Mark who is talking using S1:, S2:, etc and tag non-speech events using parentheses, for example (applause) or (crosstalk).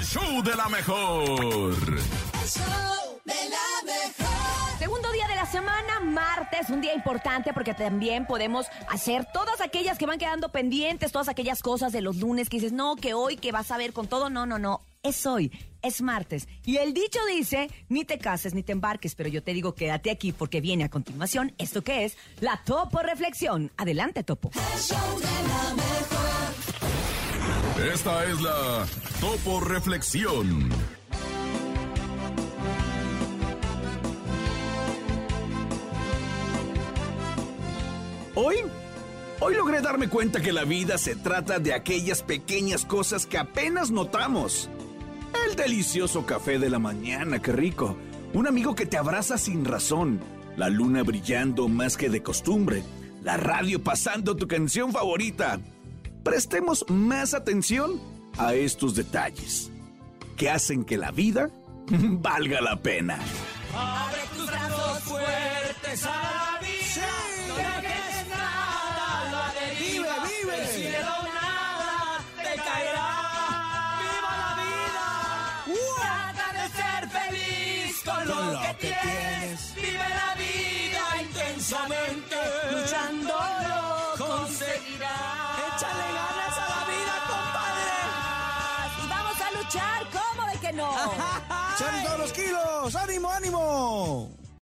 S1: el show de la mejor.
S2: El show de la mejor.
S3: Segundo día de la semana, martes, un día importante porque también podemos hacer todas aquellas que van quedando pendientes, todas aquellas cosas de los lunes que dices, no, que hoy, que vas a ver con todo, no, no, no, es hoy, es martes. Y el dicho dice, ni te cases ni te embarques, pero yo te digo, quédate aquí porque viene a continuación esto que es la Topo Reflexión. Adelante, Topo.
S2: El show de la mejor.
S1: Esta es la Topo Reflexión.
S4: Hoy, hoy logré darme cuenta que la vida se trata de aquellas pequeñas cosas que apenas notamos. El delicioso café de la mañana, qué rico. Un amigo que te abraza sin razón. La luna brillando más que de costumbre. La radio pasando tu canción favorita. Prestemos más atención a estos detalles que hacen que la vida (laughs) valga la pena.
S5: Abre tus brazos fuertes a la vida. No dejes nada, la deriva.
S6: Vive, vive.
S5: El cielo nada te caerá. Viva la vida. Trata de ser feliz con lo,
S6: lo
S5: que,
S6: que
S5: tienes. Vive la vida intensamente. Luchando lo conseguirás.
S6: Échale
S3: luchar, ¿cómo de que no? (laughs)
S6: ¡Salen todos los kilos! ¡Ánimo, ánimo!